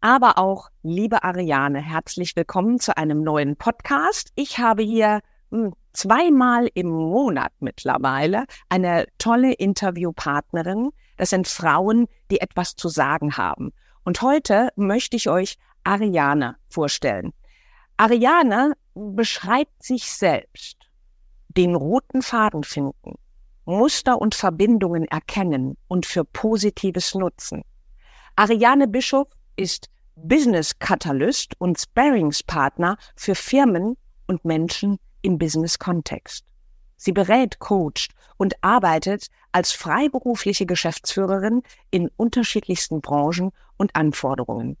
aber auch liebe Ariane, herzlich willkommen zu einem neuen Podcast. Ich habe hier hm, zweimal im Monat mittlerweile eine tolle Interviewpartnerin. Das sind Frauen, die etwas zu sagen haben. Und heute möchte ich euch Ariane vorstellen. Ariane beschreibt sich selbst. Den roten Faden finden, Muster und Verbindungen erkennen und für Positives nutzen. Ariane Bischof ist Business Catalyst und Sparringspartner für Firmen und Menschen im Business-Kontext. Sie berät, coacht und arbeitet als freiberufliche Geschäftsführerin in unterschiedlichsten Branchen und Anforderungen.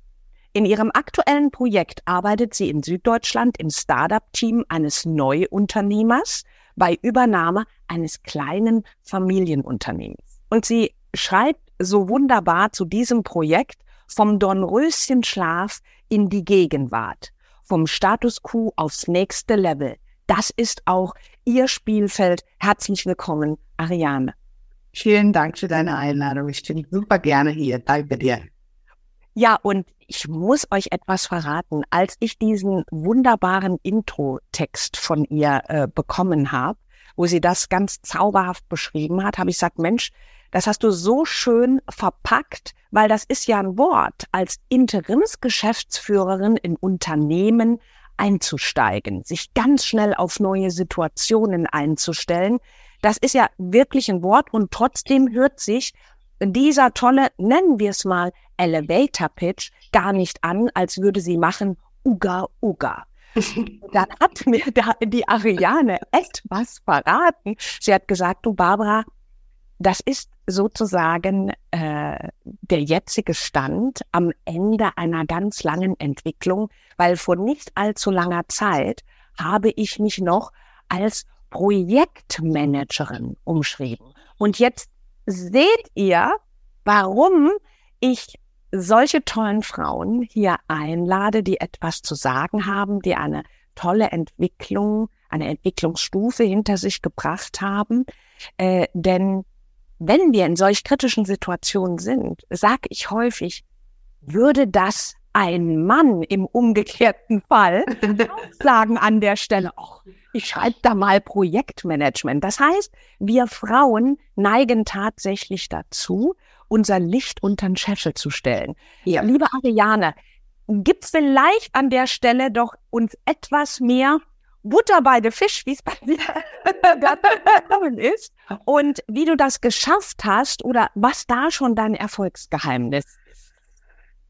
In ihrem aktuellen Projekt arbeitet sie in Süddeutschland im Startup-Team eines Neuunternehmers bei Übernahme eines kleinen Familienunternehmens. Und sie schreibt so wunderbar zu diesem Projekt vom Dornröschenschlaf in die Gegenwart, vom Status quo aufs nächste Level. Das ist auch Ihr Spielfeld. Herzlich willkommen, Ariane. Vielen Dank für deine Einladung. Ich bin super gerne hier. Danke dir. Ja, und ich muss euch etwas verraten. Als ich diesen wunderbaren Intro-Text von ihr äh, bekommen habe, wo sie das ganz zauberhaft beschrieben hat, habe ich gesagt, Mensch, das hast du so schön verpackt, weil das ist ja ein Wort, als Interimsgeschäftsführerin in Unternehmen einzusteigen, sich ganz schnell auf neue Situationen einzustellen. Das ist ja wirklich ein Wort und trotzdem hört sich dieser tolle, nennen wir es mal, Elevator Pitch gar nicht an, als würde sie machen, Uga Uga. Dann hat mir da die Ariane etwas verraten. Sie hat gesagt, du Barbara, das ist sozusagen äh, der jetzige Stand am Ende einer ganz langen Entwicklung, weil vor nicht allzu langer Zeit habe ich mich noch als Projektmanagerin umschrieben. Und jetzt seht ihr, warum ich solche tollen Frauen hier einlade, die etwas zu sagen haben, die eine tolle Entwicklung, eine Entwicklungsstufe hinter sich gebracht haben. Äh, denn wenn wir in solch kritischen Situationen sind, sage ich häufig, würde das ein Mann im umgekehrten Fall sagen an der Stelle, ach, ich schreibe da mal Projektmanagement. Das heißt, wir Frauen neigen tatsächlich dazu, unser Licht unter den Scheffel zu stellen. Ja. Liebe Ariane, gibt vielleicht an der Stelle doch uns etwas mehr Butter bei der Fisch, wie es bei dir gekommen ist, und wie du das geschafft hast oder was da schon dein Erfolgsgeheimnis ist.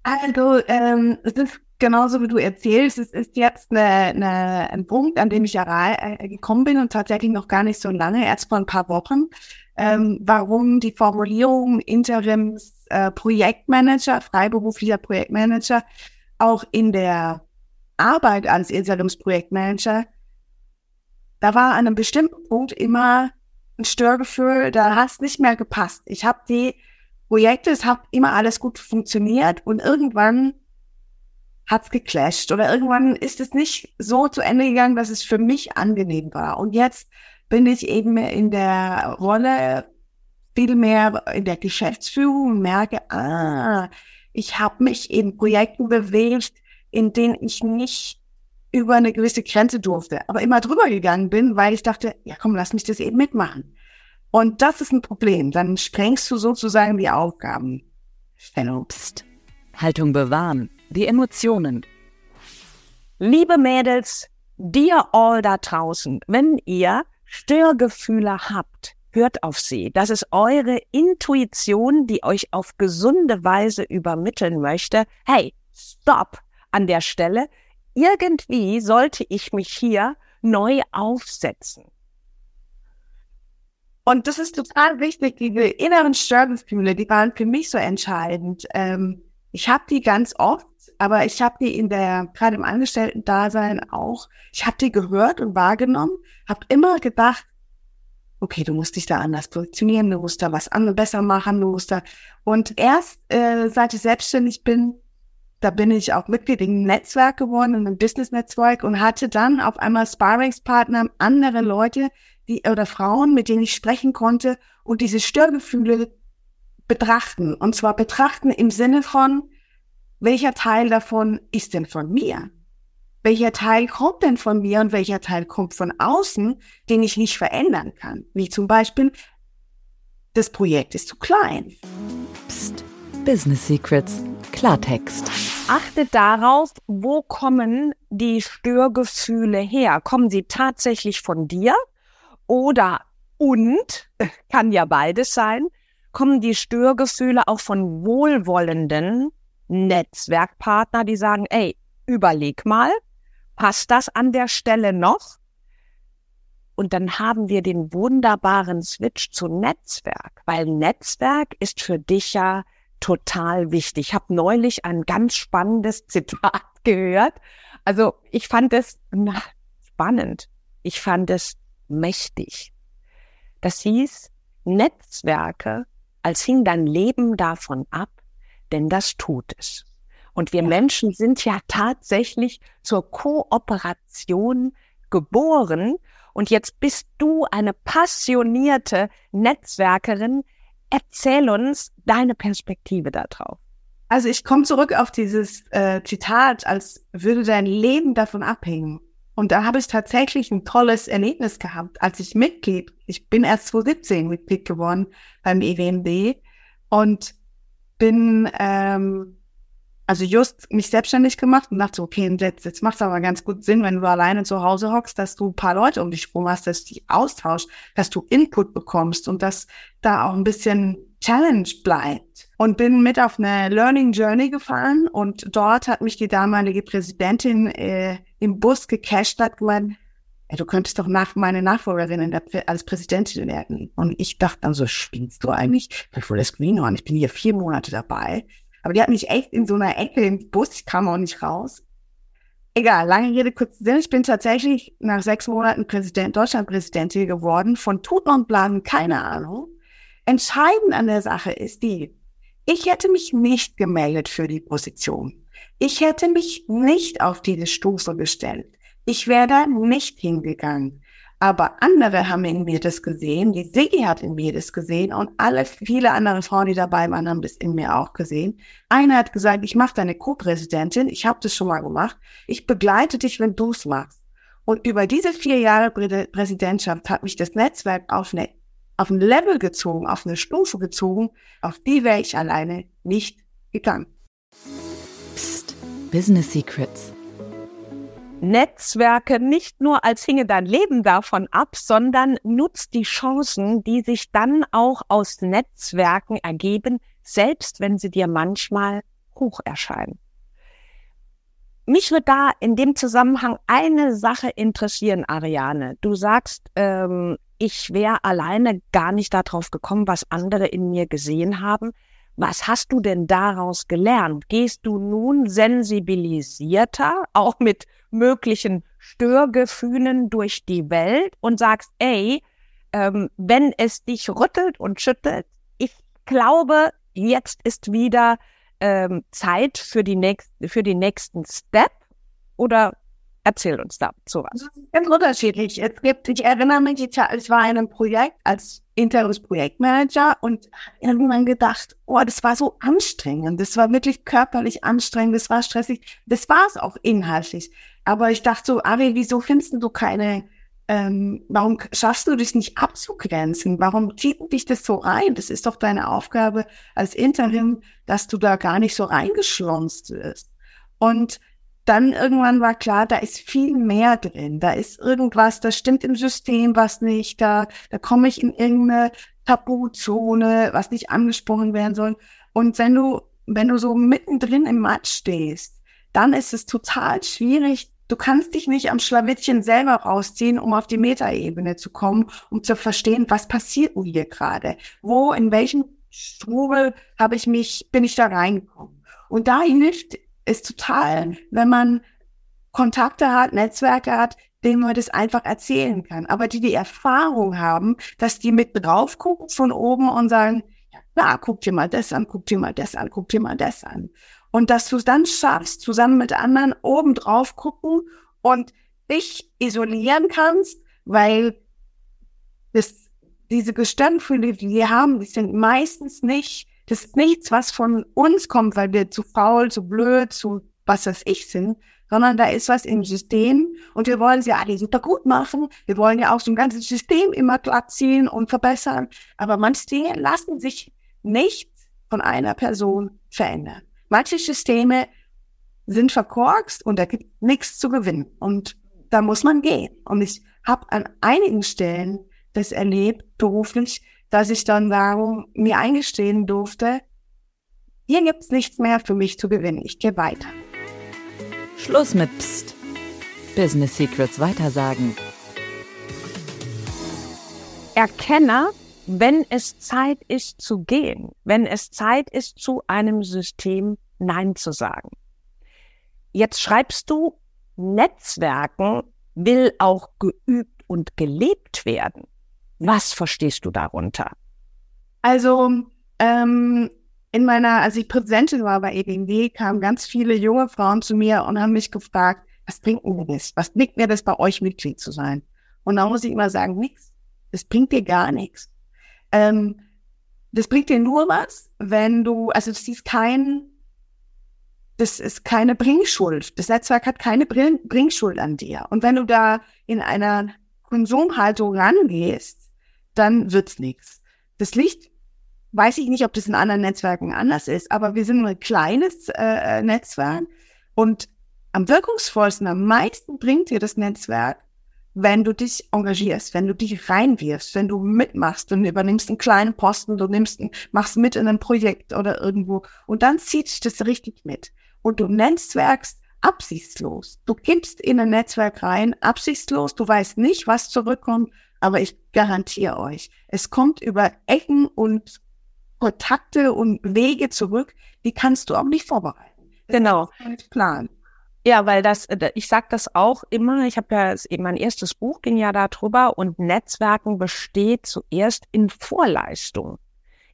Also, ähm, es ist genauso wie du erzählst, es ist jetzt eine, eine, ein Punkt, an dem ich äh, gekommen bin und tatsächlich noch gar nicht so lange, erst vor ein paar Wochen, ähm, warum die Formulierung Interims äh, freiberuflicher Projektmanager, auch in der Arbeit als Interimsprojektmanager da war an einem bestimmten Punkt immer ein Störgefühl, da hat es nicht mehr gepasst. Ich habe die Projekte, es hat immer alles gut funktioniert und irgendwann hat's geclasht oder irgendwann ist es nicht so zu Ende gegangen, dass es für mich angenehm war. Und jetzt bin ich eben in der Rolle viel mehr in der Geschäftsführung und merke, ah, ich habe mich in Projekten bewegt, in denen ich nicht über eine gewisse Grenze durfte, aber immer drüber gegangen bin, weil ich dachte, ja komm, lass mich das eben mitmachen. Und das ist ein Problem. Dann sprengst du sozusagen die Aufgaben. Psst. Haltung bewahren. Die Emotionen. Liebe Mädels, dir all da draußen, wenn ihr Störgefühle habt, hört auf sie. Das ist eure Intuition, die euch auf gesunde Weise übermitteln möchte. Hey, stop an der Stelle irgendwie sollte ich mich hier neu aufsetzen. Und das ist total wichtig, diese inneren Störgefühle, die waren für mich so entscheidend. Ähm, Ich habe die ganz oft, aber ich habe die in der, gerade im Angestellten-Dasein auch, ich habe die gehört und wahrgenommen, habe immer gedacht, okay, du musst dich da anders positionieren, du musst da was anderes besser machen, du musst da. Und erst äh, seit ich selbstständig bin, da bin ich auch Mitglied im Netzwerk geworden, in einem Business-Netzwerk und hatte dann auf einmal Sparringspartner, andere Leute, die oder Frauen, mit denen ich sprechen konnte und diese Störgefühle betrachten. Und zwar betrachten im Sinne von, welcher Teil davon ist denn von mir? welcher Teil kommt denn von mir und welcher Teil kommt von außen, den ich nicht verändern kann. Wie zum Beispiel, das Projekt ist zu klein. Psst. Business Secrets. Klartext. Achte darauf, wo kommen die Störgefühle her? Kommen sie tatsächlich von dir oder und, kann ja beides sein, kommen die Störgefühle auch von wohlwollenden Netzwerkpartner, die sagen, ey, überleg mal, Passt das an der Stelle noch? Und dann haben wir den wunderbaren Switch zu Netzwerk, weil Netzwerk ist für dich ja total wichtig. Ich habe neulich ein ganz spannendes Zitat gehört. Also ich fand es na, spannend. Ich fand es mächtig. Das hieß, Netzwerke, als hing dein Leben davon ab, denn das tut es. Und wir ja. Menschen sind ja tatsächlich zur Kooperation geboren. Und jetzt bist du eine passionierte Netzwerkerin. Erzähl uns deine Perspektive darauf. Also ich komme zurück auf dieses äh, Zitat, als würde dein Leben davon abhängen. Und da habe ich tatsächlich ein tolles Erlebnis gehabt, als ich Mitglied, ich bin erst 2017 Mitglied geworden beim EWMD und bin ähm, also just mich selbstständig gemacht und dachte, okay, jetzt, jetzt macht es aber ganz gut Sinn, wenn du alleine zu Hause hockst, dass du ein paar Leute um dich rum hast, dass du dich austauschst, dass du Input bekommst und dass da auch ein bisschen Challenge bleibt. Und bin mit auf eine Learning Journey gefahren und dort hat mich die damalige Präsidentin äh, im Bus gecasht, hat gemeint, ey, du könntest doch nach meine Nachfolgerin der, als Präsidentin werden. Und ich dachte dann so, spinnst du eigentlich? Ich will das Greenhorn, ich bin hier vier Monate dabei. Aber die hat mich echt in so einer Ecke im Bus, ich kam auch nicht raus. Egal, lange Rede, kurz Sinn. Ich bin tatsächlich nach sechs Monaten Präsident, Deutschlandpräsidentin geworden. Von Tuten und Blagen keine Ahnung. Entscheidend an der Sache ist die, ich hätte mich nicht gemeldet für die Position. Ich hätte mich nicht auf diese Stufe gestellt. Ich wäre da nicht hingegangen. Aber andere haben in mir das gesehen, die Siggi hat in mir das gesehen und alle, viele andere Frauen, die dabei waren, haben das in mir auch gesehen. Eine hat gesagt, ich mache deine Co-Präsidentin, ich habe das schon mal gemacht, ich begleite dich, wenn du es machst. Und über diese vier Jahre Prä Präsidentschaft hat mich das Netzwerk auf, eine, auf ein Level gezogen, auf eine Stufe gezogen, auf die wäre ich alleine nicht gegangen. Psst, Business Secrets Netzwerke nicht nur als hinge dein Leben davon ab, sondern nutzt die Chancen, die sich dann auch aus Netzwerken ergeben, selbst wenn sie dir manchmal hoch erscheinen. Mich würde da in dem Zusammenhang eine Sache interessieren, Ariane. Du sagst, ähm, ich wäre alleine gar nicht darauf gekommen, was andere in mir gesehen haben. Was hast du denn daraus gelernt? Gehst du nun sensibilisierter, auch mit möglichen Störgefühlen durch die Welt und sagst, ey, ähm, wenn es dich rüttelt und schüttelt, ich glaube, jetzt ist wieder ähm, Zeit für die nächst, für den nächsten Step? Oder Erzähl uns dazu was. Ganz unterschiedlich. Es gibt, ich erinnere mich, ich war in einem Projekt als internes Projektmanager und irgendwann gedacht, oh, das war so anstrengend. Das war wirklich körperlich anstrengend. Das war stressig. Das war es auch inhaltlich. Aber ich dachte so, Ari, wieso findest du keine, ähm, warum schaffst du dich nicht abzugrenzen? Warum zieht dich das so rein? Das ist doch deine Aufgabe als Interim, dass du da gar nicht so reingeschlonzt wirst. Und dann irgendwann war klar, da ist viel mehr drin. Da ist irgendwas, da stimmt im System was nicht, da, da komme ich in irgendeine Tabuzone, was nicht angesprochen werden soll. Und wenn du, wenn du so mittendrin im Matsch stehst, dann ist es total schwierig. Du kannst dich nicht am Schlawittchen selber rausziehen, um auf die Metaebene zu kommen, um zu verstehen, was passiert hier gerade? Wo, in welchem Strudel habe ich mich, bin ich da reingekommen? Und da hilft es total, wenn man Kontakte hat, Netzwerke hat, denen man das einfach erzählen kann. Aber die die Erfahrung haben, dass die mit drauf gucken von oben und sagen, ja, na, guck dir mal das an, guck dir mal das an, guck dir mal das an. Und dass du es dann schaffst, zusammen mit anderen oben drauf gucken und dich isolieren kannst, weil das, diese Gestirnfühle, die wir haben, die sind meistens nicht, das ist nichts, was von uns kommt, weil wir zu faul, zu blöd, zu was weiß ich sind, sondern da ist was im System und wir wollen sie alle super gut machen. Wir wollen ja auch so ein ganzes System immer glatt ziehen und verbessern. Aber manche Dinge lassen sich nicht von einer Person verändern. Manche Systeme sind verkorkst und da gibt nichts zu gewinnen. Und da muss man gehen. Und ich habe an einigen Stellen das erlebt, beruflich, dass ich dann darum mir eingestehen durfte, hier gibt's nichts mehr für mich zu gewinnen. Ich gehe weiter. Schluss mit Psst. Business Secrets weitersagen. Erkenne, wenn es Zeit ist zu gehen, wenn es Zeit ist, zu einem System Nein zu sagen. Jetzt schreibst du, Netzwerken will auch geübt und gelebt werden. Was verstehst du darunter? Also ähm, in meiner, als ich Präsidentin war bei EBMW, kamen ganz viele junge Frauen zu mir und haben mich gefragt, was bringt mir das? Was bringt mir das, bei euch Mitglied zu sein? Und da muss ich immer sagen, nichts. Das bringt dir gar nichts. Ähm, das bringt dir nur was, wenn du, also das ist kein, das ist keine Bringschuld. Das Netzwerk hat keine Bring Bringschuld an dir. Und wenn du da in einer Konsumhaltung rangehst, dann wird's nichts. Das liegt Weiß ich nicht, ob das in anderen Netzwerken anders ist, aber wir sind ein kleines äh, äh, Netzwerk und am wirkungsvollsten, am meisten bringt dir das Netzwerk, wenn du dich engagierst, wenn du dich reinwirfst, wenn du mitmachst und übernimmst einen kleinen Posten, du nimmst, machst mit in einem Projekt oder irgendwo und dann zieht dich das richtig mit. Und du netzwerkst absichtslos. Du gibst in ein Netzwerk rein, absichtslos, du weißt nicht, was zurückkommt, aber ich garantiere euch, es kommt über Ecken und Kontakte und Wege zurück, die kannst du auch nicht vorbereiten. Das genau. Plan. Ja, weil das, äh, ich sage das auch immer, ich habe ja eben mein erstes Buch ging ja darüber und Netzwerken besteht zuerst in Vorleistung.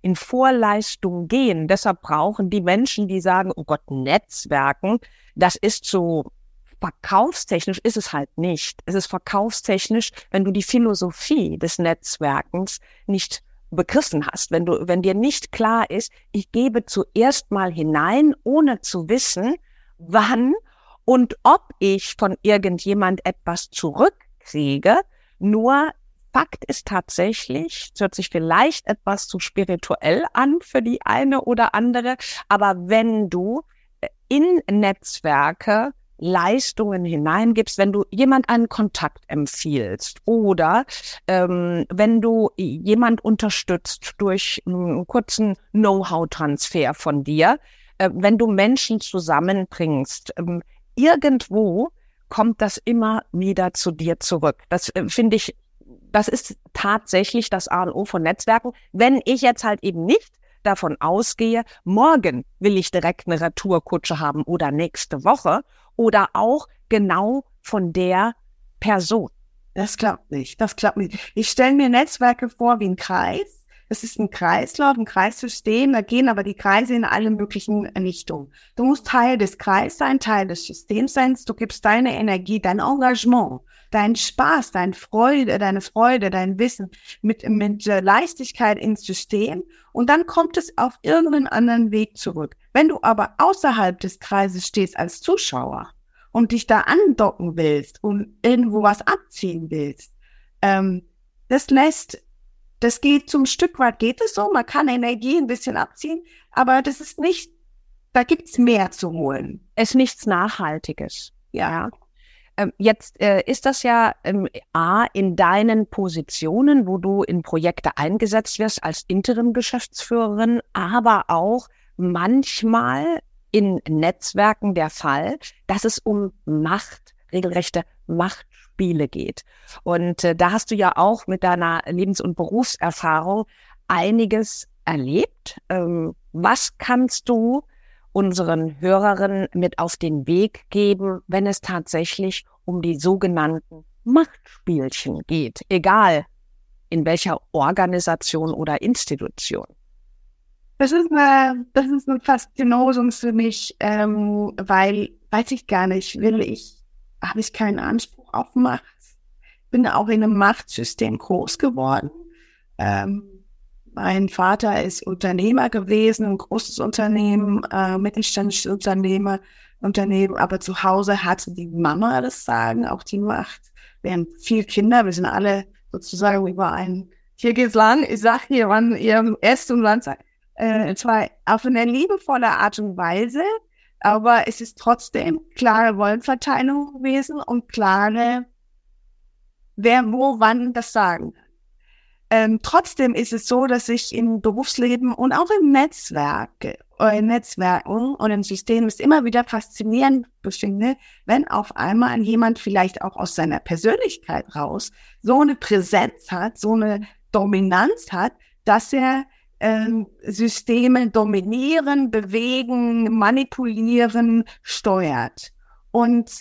In Vorleistung gehen. Deshalb brauchen die Menschen, die sagen, oh Gott, Netzwerken, das ist so verkaufstechnisch ist es halt nicht. Es ist verkaufstechnisch, wenn du die Philosophie des Netzwerkens nicht begriffen hast, wenn du, wenn dir nicht klar ist, ich gebe zuerst mal hinein, ohne zu wissen, wann und ob ich von irgendjemand etwas zurückkriege, nur Fakt ist tatsächlich, es hört sich vielleicht etwas zu spirituell an für die eine oder andere, aber wenn du äh, in Netzwerke Leistungen hineingibst, wenn du jemand einen Kontakt empfiehlst oder ähm, wenn du jemand unterstützt durch einen kurzen Know-how-Transfer von dir, äh, wenn du Menschen zusammenbringst, ähm, irgendwo kommt das immer wieder zu dir zurück. Das äh, finde ich, das ist tatsächlich das A und O von Netzwerken. Wenn ich jetzt halt eben nicht davon ausgehe, morgen will ich direkt eine Retourkutsche haben oder nächste Woche oder auch genau von der Person. Das klappt nicht. Das klappt nicht. Ich stelle mir Netzwerke vor wie ein Kreis. Es ist ein Kreislauf, ein Kreissystem. Da gehen aber die Kreise in alle möglichen Richtungen. Du musst Teil des Kreises sein, Teil des Systems sein. Du gibst deine Energie, dein Engagement, deinen Spaß, deine Freude, deine Freude, dein Wissen mit, mit Leichtigkeit ins System. Und dann kommt es auf irgendeinen anderen Weg zurück. Wenn du aber außerhalb des Kreises stehst als Zuschauer und dich da andocken willst und irgendwo was abziehen willst, ähm, das lässt, das geht zum Stück weit geht es so, man kann Energie ein bisschen abziehen, aber das ist nicht, da gibt's mehr zu holen. Es ist nichts Nachhaltiges. Ja. Ähm, jetzt äh, ist das ja ähm, A in deinen Positionen, wo du in Projekte eingesetzt wirst als Interim-Geschäftsführerin, aber auch manchmal in Netzwerken der Fall, dass es um Macht, regelrechte Machtspiele geht. Und äh, da hast du ja auch mit deiner Lebens- und Berufserfahrung einiges erlebt. Ähm, was kannst du unseren Hörerinnen mit auf den Weg geben, wenn es tatsächlich um die sogenannten Machtspielchen geht, egal in welcher Organisation oder Institution? Das ist eine, das ist eine Faszinosum für mich, ähm, weil, weiß ich gar nicht, will ich, habe ich keinen Anspruch auf Macht. Bin auch in einem Machtsystem groß geworden. Ähm, mein Vater ist Unternehmer gewesen, ein großes Unternehmen, äh, mittelständisches Unternehmer, Unternehmen, aber zu Hause hatte die Mama das Sagen, auch die Macht. Wir haben vier Kinder, wir sind alle sozusagen über einen, hier geht's lang, ich sag hier, wann ihr esst und wann sagt, äh, zwar auf eine liebevolle Art und Weise, aber es ist trotzdem klare Rollenverteilung gewesen und klare, wer wo wann das sagen ähm, trotzdem ist es so, dass ich im Berufsleben und auch im Netzwerk, äh, Netzwerken und im System es immer wieder faszinierend befinde, wenn auf einmal jemand vielleicht auch aus seiner Persönlichkeit raus so eine Präsenz hat, so eine Dominanz hat, dass er ähm, Systeme dominieren, bewegen, manipulieren, steuert. Und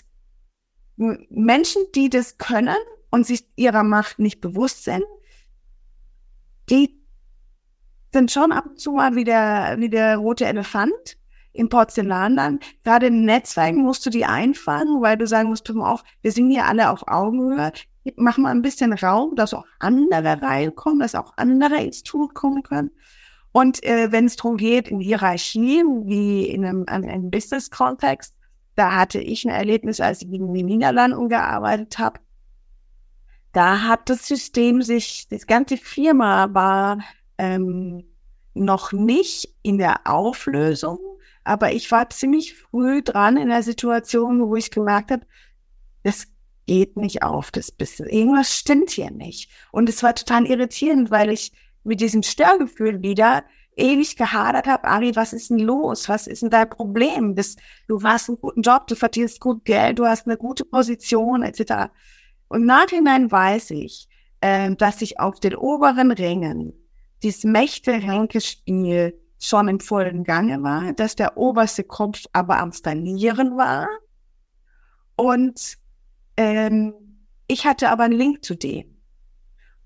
Menschen, die das können und sich ihrer Macht nicht bewusst sind, die sind schon ab und zu mal wie der, wie der rote Elefant im Porzellanland. Gerade in Netzwerken musst du die einfangen, weil du sagen musst, auf, wir sind hier alle auf Augenhöhe. Mach mal ein bisschen Raum, dass auch andere reinkommen, dass auch andere ins Tun kommen können. Und äh, wenn es darum geht, in Hierarchien, wie in einem, einem Business-Kontext, da hatte ich ein Erlebnis, als ich in den Niederlanden gearbeitet habe. Da hat das System sich, das ganze Firma war ähm, noch nicht in der Auflösung, aber ich war ziemlich früh dran in der Situation, wo ich gemerkt habe, das geht nicht auf, das bisschen. Irgendwas stimmt hier nicht. Und es war total irritierend, weil ich mit diesem Störgefühl wieder ewig gehadert habe, Ari, was ist denn los? Was ist denn dein Problem? Das, du hast einen guten Job, du verdienst gut Geld, du hast eine gute Position, etc. Und nachhinein weiß ich, äh, dass ich auf den oberen Rängen dieses Mächte-Ränke-Spiel schon im vollen Gange war, dass der oberste Kopf aber am Stanieren war. Und ähm, ich hatte aber einen Link zu dem.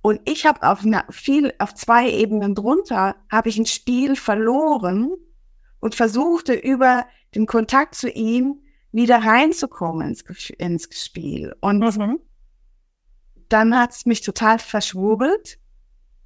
Und ich habe auf viel, auf zwei Ebenen drunter, habe ich ein Spiel verloren und versuchte über den Kontakt zu ihm wieder reinzukommen ins, ins Spiel. Und mhm dann hat es mich total verschwurbelt.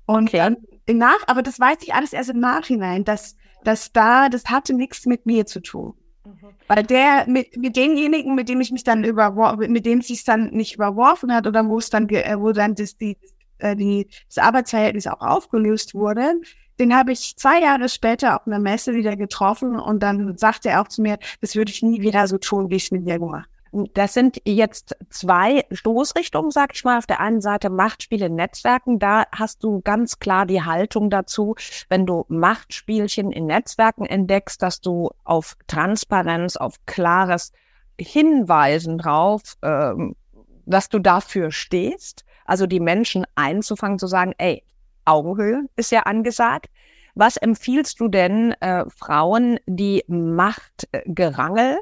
Und okay. dann Nach, aber das weiß ich alles erst im Nachhinein, dass, dass da, das hatte nichts mit mir zu tun. Mhm. Weil der, mit, mit denjenigen, mit dem ich mich dann überworfen, mit dem sich dann nicht überworfen hat oder wo es dann, äh, wo dann das, die, äh, die, das Arbeitsverhältnis auch aufgelöst wurde, den habe ich zwei Jahre später auf einer Messe wieder getroffen und dann sagte er auch zu mir, das würde ich nie wieder so tun, wie ich es mit dir gemacht das sind jetzt zwei Stoßrichtungen, sag ich mal. Auf der einen Seite Machtspiele in Netzwerken. Da hast du ganz klar die Haltung dazu, wenn du Machtspielchen in Netzwerken entdeckst, dass du auf Transparenz, auf klares Hinweisen drauf, ähm, dass du dafür stehst. Also die Menschen einzufangen, zu sagen, ey, Augenhöhe ist ja angesagt. Was empfiehlst du denn äh, Frauen, die Machtgerangel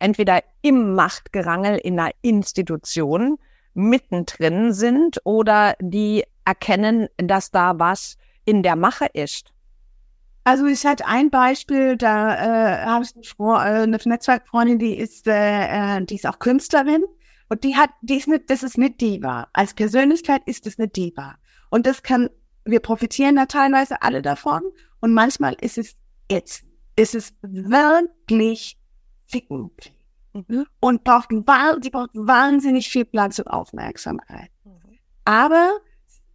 entweder im Machtgerangel in einer Institution mittendrin sind oder die erkennen, dass da was in der Mache ist. Also ich hatte ein Beispiel, da äh, habe ich eine, äh, eine Netzwerkfreundin, die ist, äh, äh, die ist auch Künstlerin und die hat, die ist nicht, das ist nicht Diva. Als Persönlichkeit ist es eine Diva. Und das kann, wir profitieren da teilweise alle davon und manchmal ist es jetzt, ist es wirklich ficken. Mhm. Und braucht, sie braucht wahnsinnig viel Platz und Aufmerksamkeit. Mhm. Aber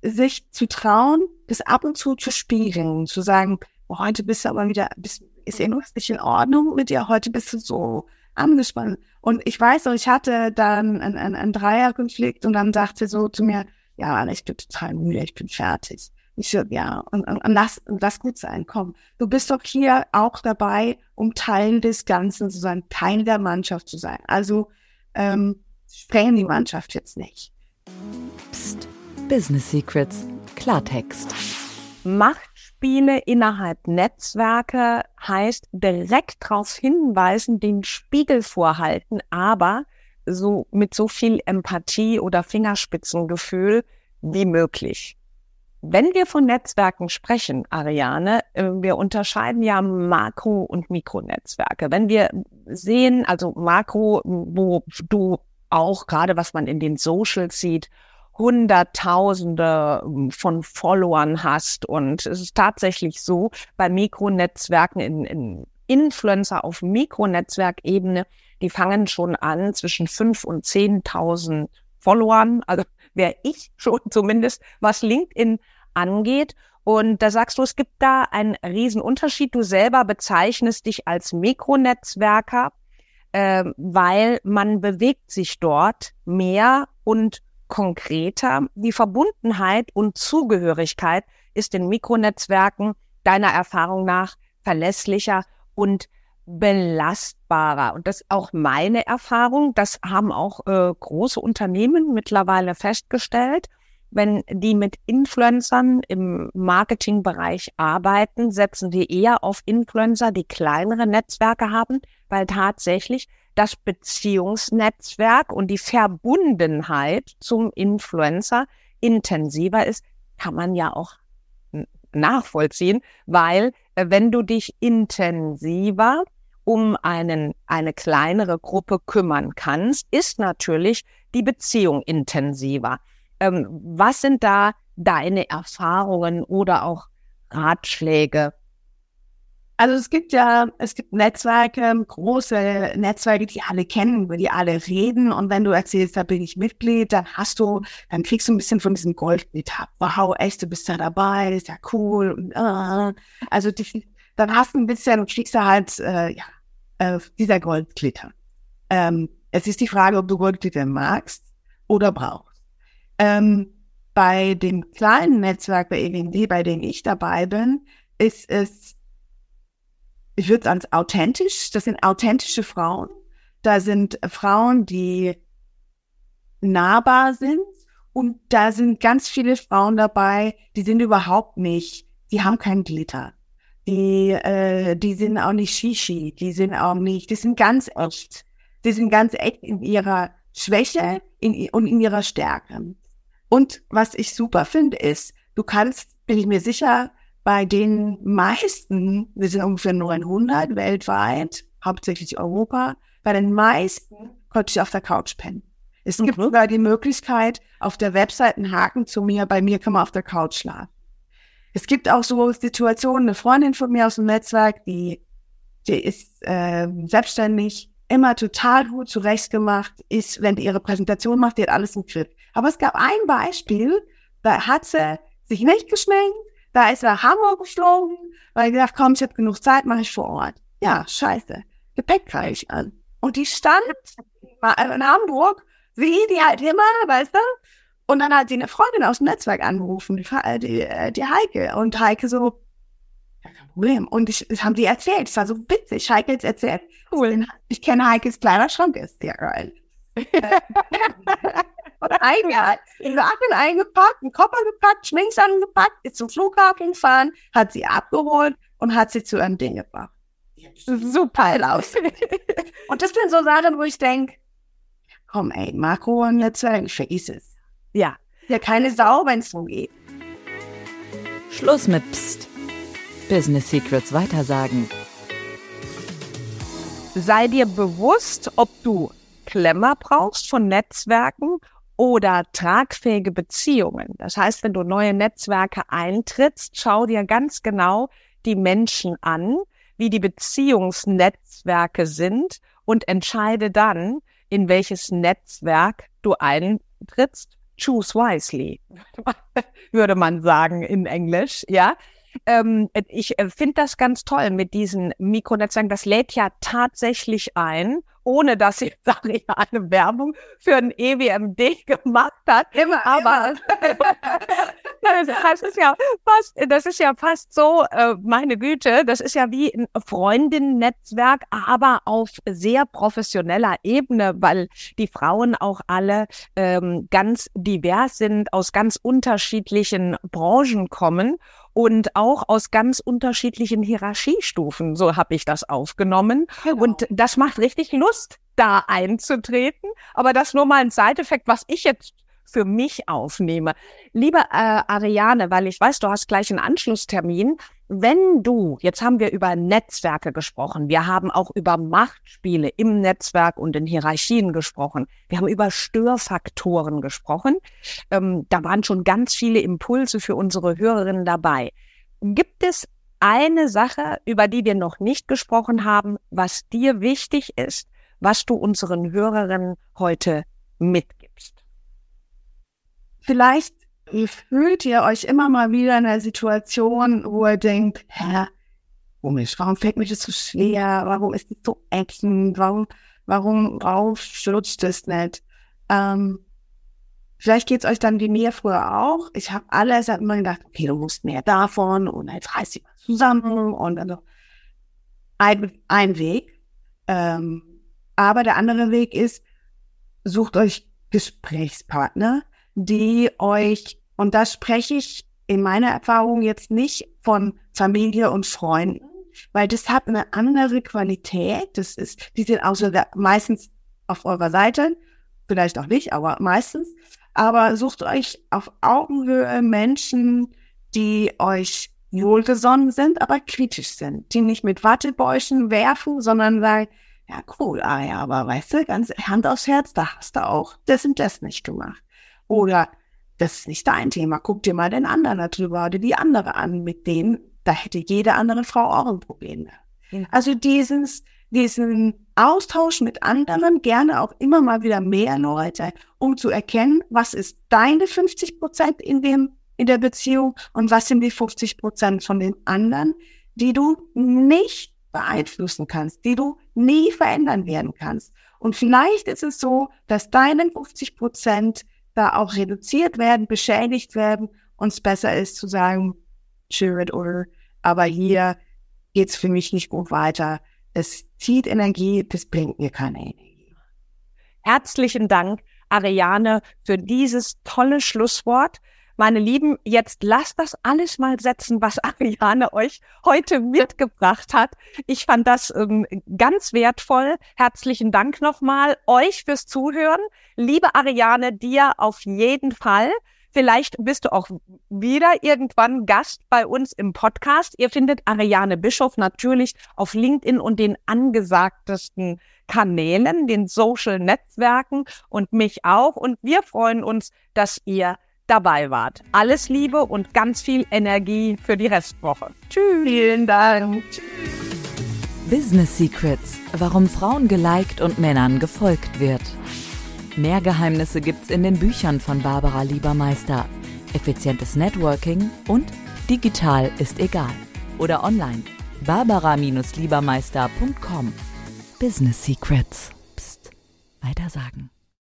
sich zu trauen, das ab und zu zu spiegeln, zu sagen, oh, heute bist du aber wieder, bist, ist irgendwas nicht in Ordnung mit dir, heute bist du so angespannt. Und ich weiß noch, ich hatte dann einen, einen, einen Dreierkonflikt und dann sagte so zu mir, ja, ich bin total müde, ich bin fertig. Ich so, ja, und, und, und, lass, und lass gut sein, komm. Du bist doch hier auch dabei, um Teil des Ganzen zu sein, Teil der Mannschaft zu sein. Also ähm, sprengen die Mannschaft jetzt nicht. Psst. Business Secrets. Klartext. Macht Beispiele innerhalb Netzwerke heißt direkt darauf hinweisen, den Spiegel vorhalten, aber so mit so viel Empathie oder Fingerspitzengefühl wie möglich. Wenn wir von Netzwerken sprechen, Ariane, äh, wir unterscheiden ja Makro- und Mikronetzwerke. Wenn wir sehen, also Makro, wo du auch gerade was man in den Socials sieht, Hunderttausende ähm, von Followern hast. Und es ist tatsächlich so, bei Mikronetzwerken in, in Influencer auf Mikronetzwerkebene, die fangen schon an zwischen fünf und zehntausend Followern. Also wäre ich schon zumindest, was LinkedIn angeht. Und da sagst du, es gibt da einen riesen Unterschied. Du selber bezeichnest dich als Mikronetzwerker, äh, weil man bewegt sich dort mehr und konkreter. Die Verbundenheit und Zugehörigkeit ist in Mikronetzwerken deiner Erfahrung nach verlässlicher und belastbarer. Und das ist auch meine Erfahrung. Das haben auch äh, große Unternehmen mittlerweile festgestellt. Wenn die mit Influencern im Marketingbereich arbeiten, setzen die eher auf Influencer, die kleinere Netzwerke haben, weil tatsächlich das Beziehungsnetzwerk und die Verbundenheit zum Influencer intensiver ist, kann man ja auch nachvollziehen, weil äh, wenn du dich intensiver um einen, eine kleinere Gruppe kümmern kannst, ist natürlich die Beziehung intensiver. Ähm, was sind da deine Erfahrungen oder auch Ratschläge also es gibt ja, es gibt Netzwerke, große Netzwerke, die alle kennen, über die alle reden. Und wenn du erzählst, da bin ich Mitglied, dann hast du, dann kriegst du ein bisschen von diesem Goldglied ab. Wow, echt, du bist da dabei, ist ja cool. Und, uh, also die, dann hast du ein bisschen, kriegst du halt, äh, ja, äh, dieser Goldglitter. Ähm, es ist die Frage, ob du Goldglitter magst oder brauchst. Ähm, bei dem kleinen Netzwerk bei EWD, bei dem ich dabei bin, ist es ich würde sagen, authentisch. Das sind authentische Frauen. Da sind Frauen, die nahbar sind. Und da sind ganz viele Frauen dabei, die sind überhaupt nicht, die haben keinen Glitter. Die, äh, die sind auch nicht Shishi, die sind auch nicht, die sind ganz echt. Die sind ganz echt in ihrer Schwäche in, und in ihrer Stärke. Und was ich super finde, ist, du kannst, bin ich mir sicher, bei den meisten, wir sind ungefähr 900 weltweit, hauptsächlich Europa, bei den meisten konnte ich auf der Couch pennen. Es gibt mhm. sogar die Möglichkeit, auf der Website einen Haken zu mir, bei mir kann man auf der Couch schlafen. Es gibt auch so Situationen, eine Freundin von mir aus dem Netzwerk, die, die ist äh, selbstständig, immer total gut zurechtgemacht, ist, wenn die ihre Präsentation macht, die hat alles im Griff. Aber es gab ein Beispiel, da hat sie sich nicht geschminkt, da ist er nach Hamburg geflogen, weil ich gedacht, komm, ich habe genug Zeit, mache ich vor Ort. Ja, scheiße. Gepäck greife ich an. Und die stand in Hamburg, wie die halt immer, weißt du? Und dann hat sie eine Freundin aus dem Netzwerk angerufen, die, die, äh, die Heike. Und Heike so, ja, kein Problem. Und ich, das haben die erzählt. Es war so witzig. Heike jetzt erzählt. Cool. Ich kenne Heikes kleiner Schrank, ist sehr geil. Und ein Jahr in Laken eingepackt, einen Koffer gepackt, Schminks angepackt, ist zum Flughafen gefahren, hat sie abgeholt und hat sie zu einem Ding gebracht. Super aus. und das sind so Sachen, wo ich denke, komm ey, Makro und Netzwerk, vergiss es. Ja. Ja, keine Sau, wenn es geht. Schluss mit Psst. Business Secrets weitersagen. Sei dir bewusst, ob du Klemmer brauchst von Netzwerken oder tragfähige Beziehungen. Das heißt, wenn du neue Netzwerke eintrittst, schau dir ganz genau die Menschen an, wie die Beziehungsnetzwerke sind und entscheide dann, in welches Netzwerk du eintrittst. Choose wisely, würde man sagen in Englisch, ja. Ähm, ich äh, finde das ganz toll mit diesen Mikronetzwerken. Das lädt ja tatsächlich ein ohne dass sie, sage ich, eine Werbung für ein EWMD gemacht hat. Immer, aber das ist ja fast, das ist ja fast so, äh, meine Güte, das ist ja wie ein Freundinnennetzwerk, aber auf sehr professioneller Ebene, weil die Frauen auch alle ähm, ganz divers sind, aus ganz unterschiedlichen Branchen kommen und auch aus ganz unterschiedlichen Hierarchiestufen. So habe ich das aufgenommen. Genau. Und das macht richtig Lust, da einzutreten. Aber das nur mal ein Side-Effekt, was ich jetzt für mich aufnehme. Liebe äh, Ariane, weil ich weiß, du hast gleich einen Anschlusstermin. Wenn du, jetzt haben wir über Netzwerke gesprochen, wir haben auch über Machtspiele im Netzwerk und in Hierarchien gesprochen, wir haben über Störfaktoren gesprochen. Ähm, da waren schon ganz viele Impulse für unsere Hörerinnen dabei. Gibt es eine Sache, über die wir noch nicht gesprochen haben, was dir wichtig ist, was du unseren Hörerinnen heute mitgibst? Vielleicht fühlt ihr euch immer mal wieder in einer Situation, wo ihr denkt, hä, komisch, warum fällt mir das so schwer? Warum ist es so ätzend? Warum, warum raufschlutscht es nicht? Ähm, vielleicht geht's euch dann wie mir früher auch. Ich habe alles hab immer gedacht, okay, du musst mehr davon und jetzt reiß dich zusammen und also ein, ein Weg. Ähm, aber der andere Weg ist, sucht euch Gesprächspartner, die euch, und da spreche ich in meiner Erfahrung jetzt nicht von Familie und Freunden, weil das hat eine andere Qualität. Das ist, die sind außer der, meistens auf eurer Seite, vielleicht auch nicht, aber meistens. Aber sucht euch auf Augenhöhe Menschen, die euch wohlgesonnen sind, aber kritisch sind, die nicht mit Wattebäuschen werfen, sondern sagen, ja cool, ah ja, aber weißt du, ganz Hand aufs Herz, da hast du auch das und das nicht gemacht. Oder das ist nicht dein Thema. Guck dir mal den anderen darüber oder die andere an, mit denen, da hätte jede andere Frau auch ein Problem. Ja. Also dieses, diesen Austausch mit anderen, gerne auch immer mal wieder mehr Leute, um zu erkennen, was ist deine 50 Prozent in dem, in der Beziehung und was sind die 50 Prozent von den anderen, die du nicht beeinflussen kannst, die du nie verändern werden kannst. Und vielleicht ist es so, dass deine 50 Prozent da auch reduziert werden, beschädigt werden und es besser ist zu sagen, it oder, aber hier geht's für mich nicht gut weiter. Es zieht Energie, das bringt mir keine Energie. Herzlichen Dank, Ariane, für dieses tolle Schlusswort. Meine Lieben, jetzt lasst das alles mal setzen, was Ariane euch heute mitgebracht hat. Ich fand das ähm, ganz wertvoll. Herzlichen Dank nochmal euch fürs Zuhören. Liebe Ariane, dir auf jeden Fall. Vielleicht bist du auch wieder irgendwann Gast bei uns im Podcast. Ihr findet Ariane Bischof natürlich auf LinkedIn und den angesagtesten Kanälen, den Social Netzwerken und mich auch. Und wir freuen uns, dass ihr dabei wart. Alles Liebe und ganz viel Energie für die Restwoche. Tschüss. Vielen Dank. Business Secrets. Warum Frauen geliked und Männern gefolgt wird. Mehr Geheimnisse gibt's in den Büchern von Barbara Liebermeister. Effizientes Networking und Digital ist egal. Oder online. Barbara-Liebermeister.com. Business Secrets. Psst. Weitersagen.